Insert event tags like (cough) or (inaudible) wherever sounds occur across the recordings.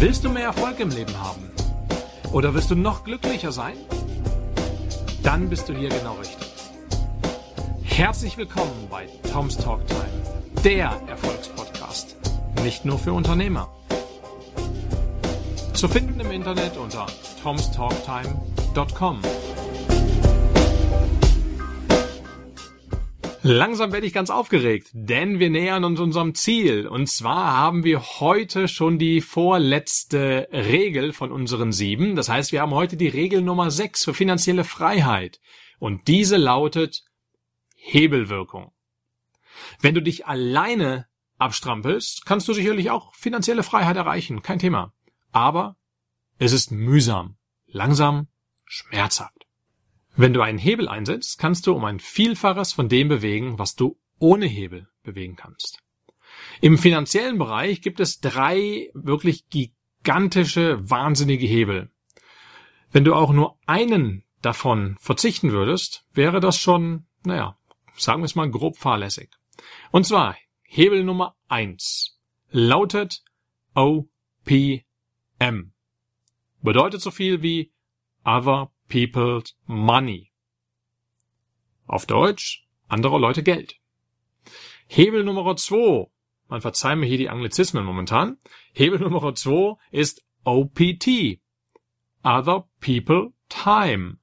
Willst du mehr Erfolg im Leben haben? Oder willst du noch glücklicher sein? Dann bist du hier genau richtig. Herzlich willkommen bei Tom's Talk Time, der Erfolgspodcast. Nicht nur für Unternehmer. Zu finden im Internet unter tomstalktime.com. Langsam werde ich ganz aufgeregt, denn wir nähern uns unserem Ziel. Und zwar haben wir heute schon die vorletzte Regel von unseren sieben. Das heißt, wir haben heute die Regel Nummer sechs für finanzielle Freiheit. Und diese lautet Hebelwirkung. Wenn du dich alleine abstrampelst, kannst du sicherlich auch finanzielle Freiheit erreichen. Kein Thema. Aber es ist mühsam, langsam, schmerzhaft. Wenn du einen Hebel einsetzt, kannst du um ein Vielfaches von dem bewegen, was du ohne Hebel bewegen kannst. Im finanziellen Bereich gibt es drei wirklich gigantische, wahnsinnige Hebel. Wenn du auch nur einen davon verzichten würdest, wäre das schon, naja, sagen wir es mal grob fahrlässig. Und zwar Hebel Nummer eins lautet OPM. Bedeutet so viel wie Other people's money. Auf Deutsch, andere Leute Geld. Hebel Nummer zwei, man verzeiht mir hier die Anglizismen momentan. Hebel Nummer zwei ist OPT. Other people time.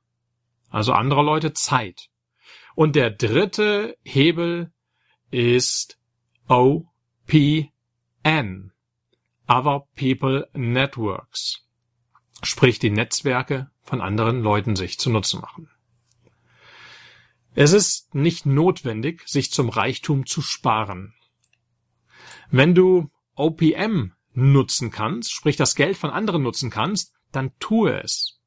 Also andere Leute Zeit. Und der dritte Hebel ist OPN. Other people networks. Sprich die Netzwerke von anderen Leuten sich zunutze machen. Es ist nicht notwendig, sich zum Reichtum zu sparen. Wenn du OPM nutzen kannst, sprich das Geld von anderen nutzen kannst, dann tue es.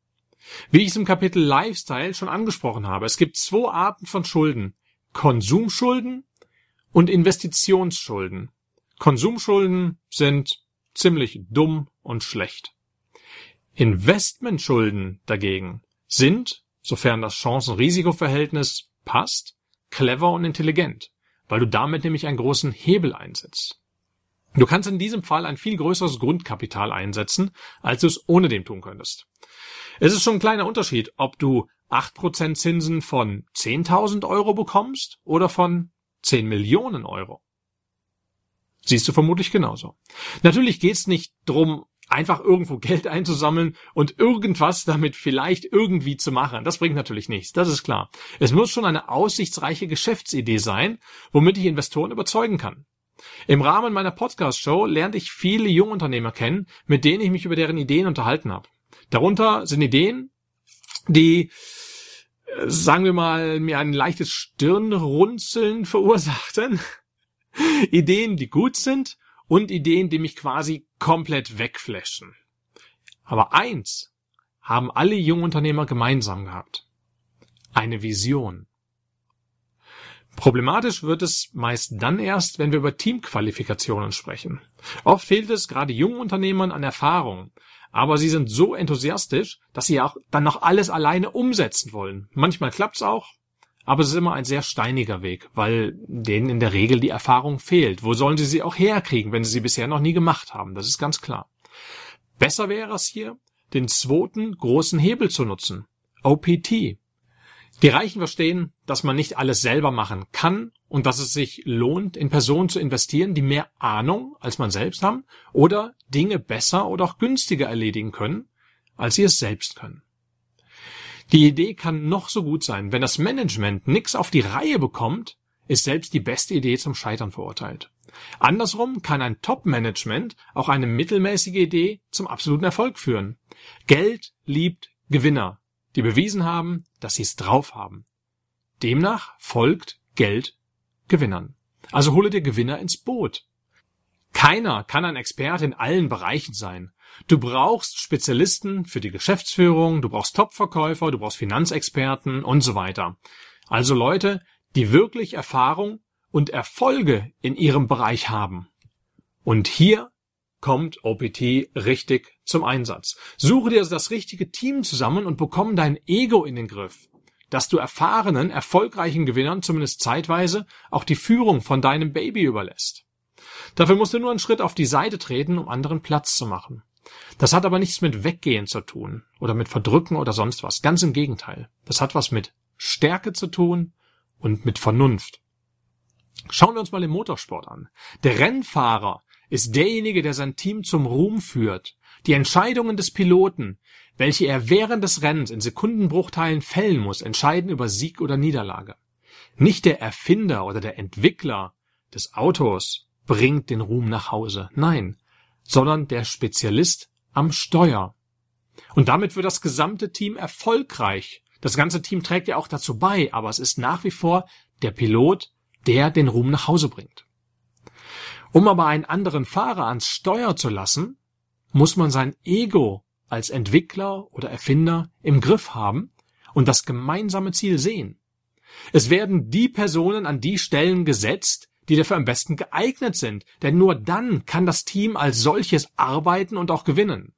Wie ich es im Kapitel Lifestyle schon angesprochen habe, es gibt zwei Arten von Schulden. Konsumschulden und Investitionsschulden. Konsumschulden sind ziemlich dumm und schlecht. Investmentschulden dagegen sind, sofern das Chancen-Risiko-Verhältnis passt, clever und intelligent, weil du damit nämlich einen großen Hebel einsetzt. Du kannst in diesem Fall ein viel größeres Grundkapital einsetzen, als du es ohne dem tun könntest. Es ist schon ein kleiner Unterschied, ob du 8% Zinsen von 10.000 Euro bekommst oder von 10 Millionen Euro. Siehst du vermutlich genauso. Natürlich geht es nicht drum, einfach irgendwo Geld einzusammeln und irgendwas damit vielleicht irgendwie zu machen. Das bringt natürlich nichts, das ist klar. Es muss schon eine aussichtsreiche Geschäftsidee sein, womit ich Investoren überzeugen kann. Im Rahmen meiner Podcast-Show lernte ich viele Jungunternehmer kennen, mit denen ich mich über deren Ideen unterhalten habe. Darunter sind Ideen, die äh, sagen wir mal, mir ein leichtes Stirnrunzeln verursachten. (laughs) Ideen, die gut sind und Ideen, die mich quasi komplett wegflashen. Aber eins haben alle Jungunternehmer gemeinsam gehabt. Eine Vision. Problematisch wird es meist dann erst, wenn wir über Teamqualifikationen sprechen. Oft fehlt es gerade jungen Unternehmern an Erfahrung, aber sie sind so enthusiastisch, dass sie auch dann noch alles alleine umsetzen wollen. Manchmal klappt's auch, aber es ist immer ein sehr steiniger Weg, weil denen in der Regel die Erfahrung fehlt. Wo sollen sie sie auch herkriegen, wenn sie sie bisher noch nie gemacht haben? Das ist ganz klar. Besser wäre es hier, den zweiten großen Hebel zu nutzen. OPT. Die Reichen verstehen, dass man nicht alles selber machen kann und dass es sich lohnt, in Personen zu investieren, die mehr Ahnung als man selbst haben oder Dinge besser oder auch günstiger erledigen können, als sie es selbst können. Die Idee kann noch so gut sein. Wenn das Management nichts auf die Reihe bekommt, ist selbst die beste Idee zum Scheitern verurteilt. Andersrum kann ein Top-Management auch eine mittelmäßige Idee zum absoluten Erfolg führen. Geld liebt Gewinner, die bewiesen haben, dass sie es drauf haben. Demnach folgt Geld Gewinnern. Also hole dir Gewinner ins Boot. Keiner kann ein Experte in allen Bereichen sein. Du brauchst Spezialisten für die Geschäftsführung, du brauchst Topverkäufer, du brauchst Finanzexperten und so weiter. Also Leute, die wirklich Erfahrung und Erfolge in ihrem Bereich haben. Und hier kommt OPT richtig zum Einsatz. Suche dir das richtige Team zusammen und bekomme dein Ego in den Griff, dass du erfahrenen, erfolgreichen Gewinnern zumindest zeitweise auch die Führung von deinem Baby überlässt. Dafür musst du nur einen Schritt auf die Seite treten, um anderen Platz zu machen. Das hat aber nichts mit Weggehen zu tun oder mit Verdrücken oder sonst was. Ganz im Gegenteil. Das hat was mit Stärke zu tun und mit Vernunft. Schauen wir uns mal den Motorsport an. Der Rennfahrer ist derjenige, der sein Team zum Ruhm führt. Die Entscheidungen des Piloten, welche er während des Rennens in Sekundenbruchteilen fällen muss, entscheiden über Sieg oder Niederlage. Nicht der Erfinder oder der Entwickler des Autos bringt den Ruhm nach Hause. Nein, sondern der Spezialist am Steuer. Und damit wird das gesamte Team erfolgreich. Das ganze Team trägt ja auch dazu bei, aber es ist nach wie vor der Pilot, der den Ruhm nach Hause bringt. Um aber einen anderen Fahrer ans Steuer zu lassen, muss man sein Ego als Entwickler oder Erfinder im Griff haben und das gemeinsame Ziel sehen. Es werden die Personen an die Stellen gesetzt, die dafür am besten geeignet sind, denn nur dann kann das Team als solches arbeiten und auch gewinnen.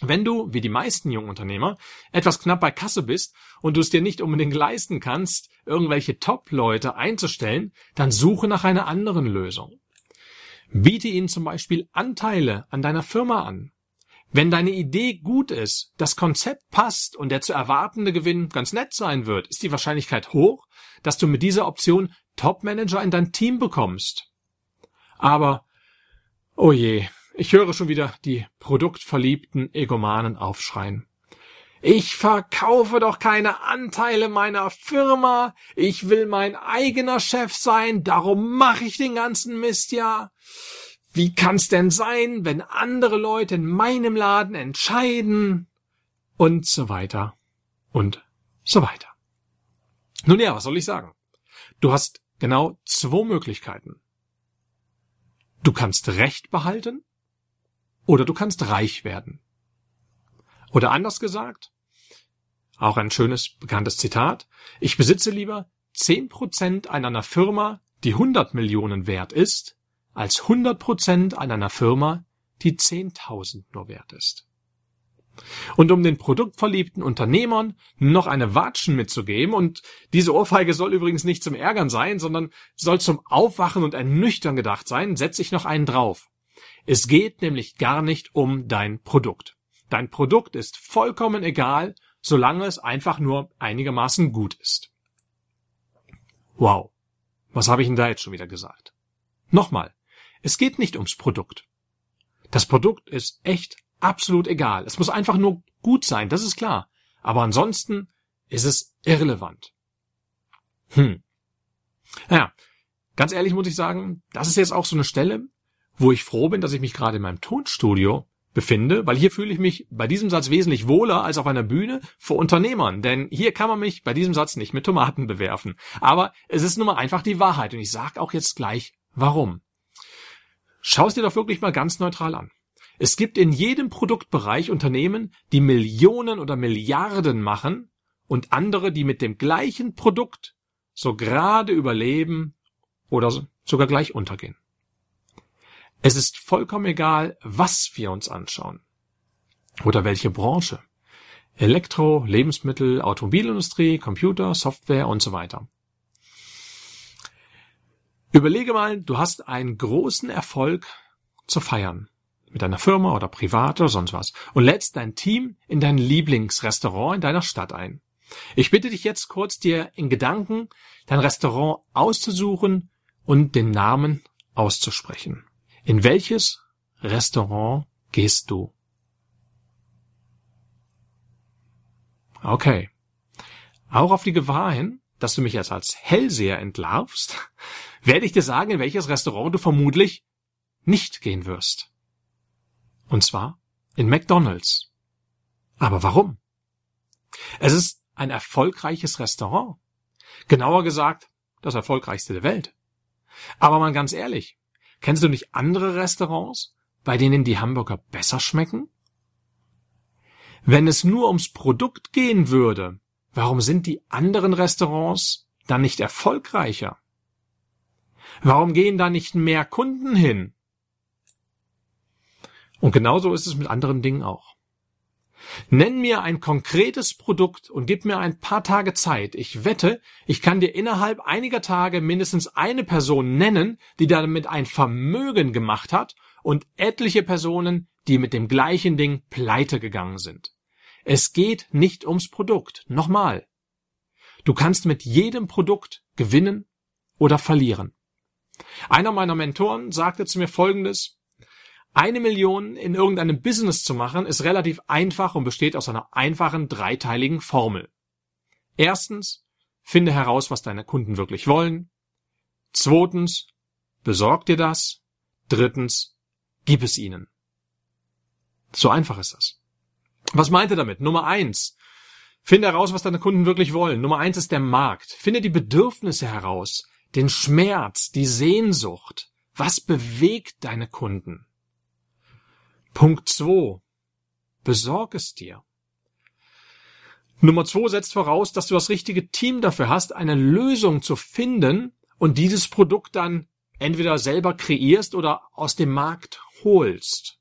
Wenn du, wie die meisten jungen Unternehmer, etwas knapp bei Kasse bist und du es dir nicht unbedingt leisten kannst, irgendwelche Top-Leute einzustellen, dann suche nach einer anderen Lösung. Biete ihnen zum Beispiel Anteile an deiner Firma an. Wenn deine Idee gut ist, das Konzept passt und der zu erwartende Gewinn ganz nett sein wird, ist die Wahrscheinlichkeit hoch, dass du mit dieser Option Top-Manager in dein Team bekommst. Aber, oh je, ich höre schon wieder die produktverliebten Egomanen aufschreien. Ich verkaufe doch keine Anteile meiner Firma. Ich will mein eigener Chef sein. Darum mache ich den ganzen Mist ja. Wie kann's denn sein, wenn andere Leute in meinem Laden entscheiden? Und so weiter. Und so weiter. Nun ja, was soll ich sagen? Du hast genau zwei Möglichkeiten. Du kannst Recht behalten oder du kannst reich werden. Oder anders gesagt, auch ein schönes, bekanntes Zitat, ich besitze lieber zehn Prozent an einer Firma, die 100 Millionen wert ist, als 100 Prozent an einer Firma, die 10.000 nur wert ist. Und um den produktverliebten Unternehmern noch eine Watschen mitzugeben, und diese Ohrfeige soll übrigens nicht zum Ärgern sein, sondern soll zum Aufwachen und Ernüchtern gedacht sein, setze ich noch einen drauf. Es geht nämlich gar nicht um dein Produkt. Dein Produkt ist vollkommen egal, solange es einfach nur einigermaßen gut ist. Wow. Was habe ich denn da jetzt schon wieder gesagt? Nochmal. Es geht nicht ums Produkt. Das Produkt ist echt absolut egal. Es muss einfach nur gut sein, das ist klar. Aber ansonsten ist es irrelevant. Hm. Naja, ganz ehrlich muss ich sagen, das ist jetzt auch so eine Stelle, wo ich froh bin, dass ich mich gerade in meinem Tonstudio befinde, weil hier fühle ich mich bei diesem Satz wesentlich wohler als auf einer Bühne vor Unternehmern, denn hier kann man mich bei diesem Satz nicht mit Tomaten bewerfen. Aber es ist nun mal einfach die Wahrheit und ich sage auch jetzt gleich, warum. Schau es dir doch wirklich mal ganz neutral an. Es gibt in jedem Produktbereich Unternehmen, die Millionen oder Milliarden machen und andere, die mit dem gleichen Produkt so gerade überleben oder sogar gleich untergehen. Es ist vollkommen egal, was wir uns anschauen oder welche Branche. Elektro, Lebensmittel, Automobilindustrie, Computer, Software und so weiter. Überlege mal, du hast einen großen Erfolg zu feiern. Mit deiner Firma oder privat oder sonst was. Und lädst dein Team in dein Lieblingsrestaurant in deiner Stadt ein. Ich bitte dich jetzt kurz, dir in Gedanken dein Restaurant auszusuchen und den Namen auszusprechen. In welches Restaurant gehst du? Okay. Auch auf die Gewahr hin, dass du mich jetzt als Hellseher entlarvst, (laughs) werde ich dir sagen, in welches Restaurant du vermutlich nicht gehen wirst. Und zwar in McDonald's. Aber warum? Es ist ein erfolgreiches Restaurant. Genauer gesagt, das erfolgreichste der Welt. Aber mal ganz ehrlich, kennst du nicht andere Restaurants, bei denen die Hamburger besser schmecken? Wenn es nur ums Produkt gehen würde, warum sind die anderen Restaurants dann nicht erfolgreicher? Warum gehen da nicht mehr Kunden hin? Und genauso ist es mit anderen Dingen auch. Nenn mir ein konkretes Produkt und gib mir ein paar Tage Zeit. Ich wette, ich kann dir innerhalb einiger Tage mindestens eine Person nennen, die damit ein Vermögen gemacht hat und etliche Personen, die mit dem gleichen Ding pleite gegangen sind. Es geht nicht ums Produkt. Nochmal. Du kannst mit jedem Produkt gewinnen oder verlieren. Einer meiner Mentoren sagte zu mir Folgendes. Eine Million in irgendeinem Business zu machen, ist relativ einfach und besteht aus einer einfachen dreiteiligen Formel. Erstens, finde heraus, was deine Kunden wirklich wollen. Zweitens, besorg dir das. Drittens, gib es ihnen. So einfach ist das. Was meint er damit? Nummer eins. Finde heraus, was deine Kunden wirklich wollen. Nummer eins ist der Markt. Finde die Bedürfnisse heraus, den Schmerz, die Sehnsucht. Was bewegt deine Kunden? Punkt zwei. Besorg es dir. Nummer zwei setzt voraus, dass du das richtige Team dafür hast, eine Lösung zu finden und dieses Produkt dann entweder selber kreierst oder aus dem Markt holst.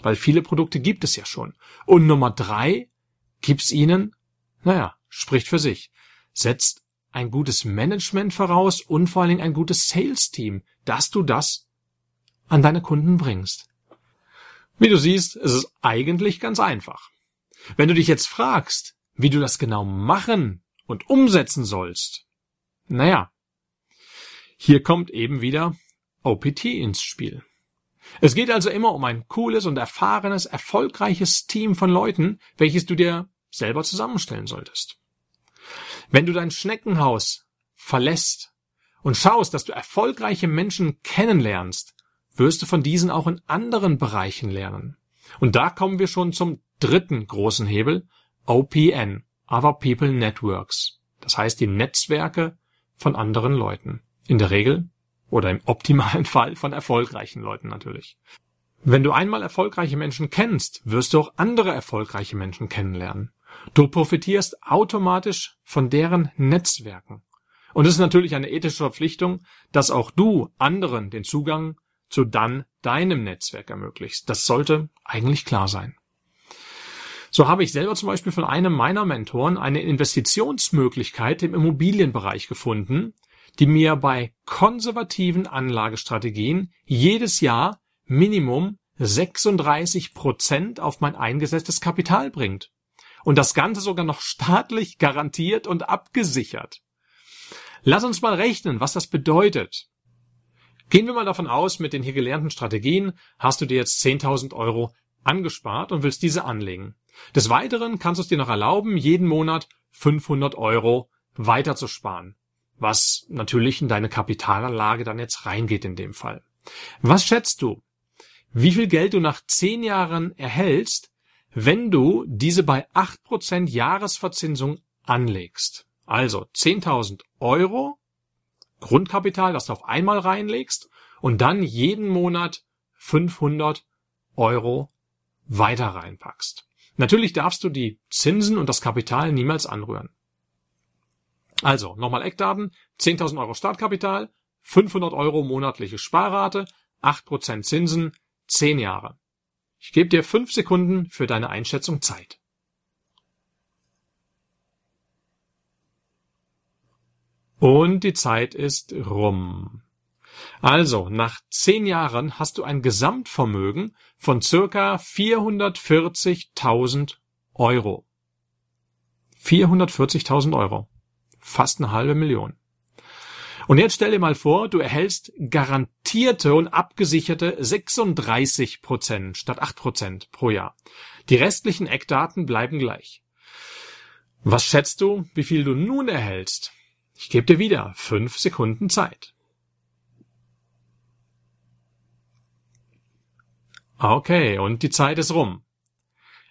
Weil viele Produkte gibt es ja schon. Und Nummer drei, gib's ihnen, naja, spricht für sich. Setzt ein gutes Management voraus und vor allen Dingen ein gutes Sales-Team, dass du das an deine Kunden bringst. Wie du siehst, ist es eigentlich ganz einfach. Wenn du dich jetzt fragst, wie du das genau machen und umsetzen sollst, naja, hier kommt eben wieder OPT ins Spiel. Es geht also immer um ein cooles und erfahrenes, erfolgreiches Team von Leuten, welches du dir selber zusammenstellen solltest. Wenn du dein Schneckenhaus verlässt und schaust, dass du erfolgreiche Menschen kennenlernst, wirst du von diesen auch in anderen Bereichen lernen. Und da kommen wir schon zum dritten großen Hebel, OPN, Other People Networks. Das heißt die Netzwerke von anderen Leuten. In der Regel oder im optimalen (laughs) Fall von erfolgreichen Leuten natürlich. Wenn du einmal erfolgreiche Menschen kennst, wirst du auch andere erfolgreiche Menschen kennenlernen. Du profitierst automatisch von deren Netzwerken. Und es ist natürlich eine ethische Verpflichtung, dass auch du anderen den Zugang zu dann deinem Netzwerk ermöglichst. Das sollte eigentlich klar sein. So habe ich selber zum Beispiel von einem meiner Mentoren eine Investitionsmöglichkeit im Immobilienbereich gefunden, die mir bei konservativen Anlagestrategien jedes Jahr Minimum 36 Prozent auf mein eingesetztes Kapital bringt. Und das Ganze sogar noch staatlich garantiert und abgesichert. Lass uns mal rechnen, was das bedeutet. Gehen wir mal davon aus, mit den hier gelernten Strategien hast du dir jetzt 10.000 Euro angespart und willst diese anlegen. Des Weiteren kannst du es dir noch erlauben, jeden Monat 500 Euro weiterzusparen was natürlich in deine Kapitalanlage dann jetzt reingeht in dem Fall. Was schätzt du? Wie viel Geld du nach zehn Jahren erhältst, wenn du diese bei acht Prozent Jahresverzinsung anlegst? Also 10.000 Euro Grundkapital, das du auf einmal reinlegst und dann jeden Monat 500 Euro weiter reinpackst. Natürlich darfst du die Zinsen und das Kapital niemals anrühren. Also, nochmal Eckdaten. 10.000 Euro Startkapital, 500 Euro monatliche Sparrate, 8% Zinsen, 10 Jahre. Ich gebe dir 5 Sekunden für deine Einschätzung Zeit. Und die Zeit ist rum. Also, nach 10 Jahren hast du ein Gesamtvermögen von circa 440.000 Euro. 440.000 Euro. Fast eine halbe Million. Und jetzt stell dir mal vor, du erhältst garantierte und abgesicherte 36 Prozent statt 8 Prozent pro Jahr. Die restlichen Eckdaten bleiben gleich. Was schätzt du, wie viel du nun erhältst? Ich gebe dir wieder fünf Sekunden Zeit. Okay, und die Zeit ist rum.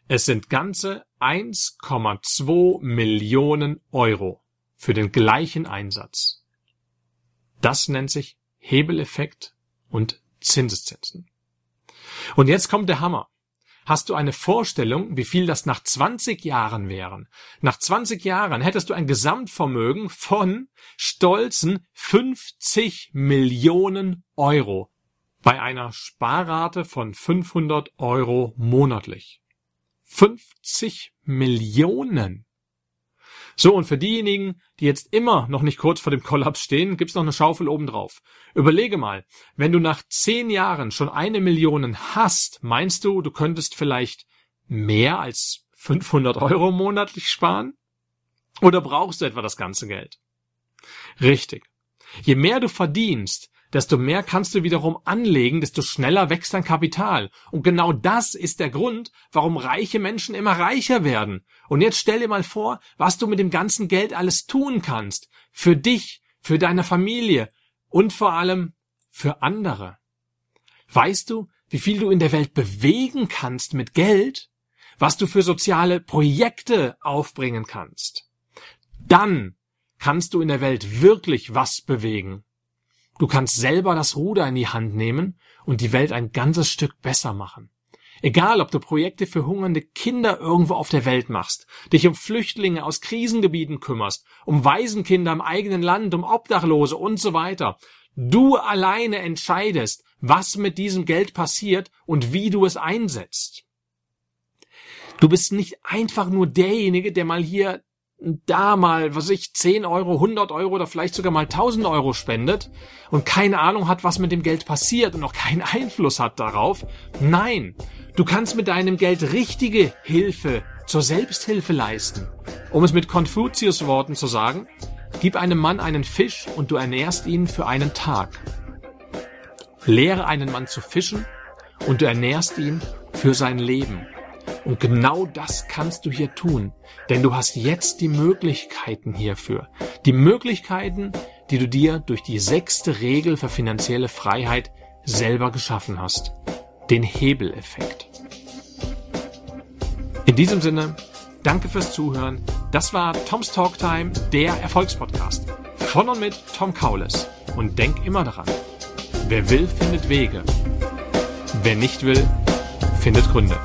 Es sind ganze 1,2 Millionen Euro für den gleichen Einsatz. Das nennt sich Hebeleffekt und Zinseszinsen. Und jetzt kommt der Hammer. Hast du eine Vorstellung, wie viel das nach 20 Jahren wären? Nach 20 Jahren hättest du ein Gesamtvermögen von stolzen 50 Millionen Euro bei einer Sparrate von 500 Euro monatlich. 50 Millionen. So, und für diejenigen, die jetzt immer noch nicht kurz vor dem Kollaps stehen, gibt's noch eine Schaufel obendrauf. Überlege mal, wenn du nach zehn Jahren schon eine Million hast, meinst du, du könntest vielleicht mehr als 500 Euro monatlich sparen? Oder brauchst du etwa das ganze Geld? Richtig. Je mehr du verdienst, desto mehr kannst du wiederum anlegen, desto schneller wächst dein Kapital. Und genau das ist der Grund, warum reiche Menschen immer reicher werden. Und jetzt stell dir mal vor, was du mit dem ganzen Geld alles tun kannst. Für dich, für deine Familie und vor allem für andere. Weißt du, wie viel du in der Welt bewegen kannst mit Geld? Was du für soziale Projekte aufbringen kannst? Dann kannst du in der Welt wirklich was bewegen. Du kannst selber das Ruder in die Hand nehmen und die Welt ein ganzes Stück besser machen. Egal, ob du Projekte für hungernde Kinder irgendwo auf der Welt machst, dich um Flüchtlinge aus Krisengebieten kümmerst, um Waisenkinder im eigenen Land, um Obdachlose und so weiter. Du alleine entscheidest, was mit diesem Geld passiert und wie du es einsetzt. Du bist nicht einfach nur derjenige, der mal hier da mal, was ich, 10 Euro, 100 Euro oder vielleicht sogar mal 1000 Euro spendet und keine Ahnung hat, was mit dem Geld passiert und auch keinen (laughs) Einfluss hat darauf. Nein, du kannst mit deinem Geld richtige Hilfe zur Selbsthilfe leisten. Um es mit Konfuzius Worten zu sagen, gib einem Mann einen Fisch und du ernährst ihn für einen Tag. Lehre einen Mann zu fischen und du ernährst ihn für sein Leben. Und genau das kannst du hier tun, denn du hast jetzt die Möglichkeiten hierfür. Die Möglichkeiten, die du dir durch die sechste Regel für finanzielle Freiheit selber geschaffen hast. Den Hebeleffekt. In diesem Sinne, danke fürs Zuhören. Das war Toms Talk Time, der Erfolgspodcast. Von und mit Tom Kaules. Und denk immer daran, wer will, findet Wege. Wer nicht will, findet Gründe.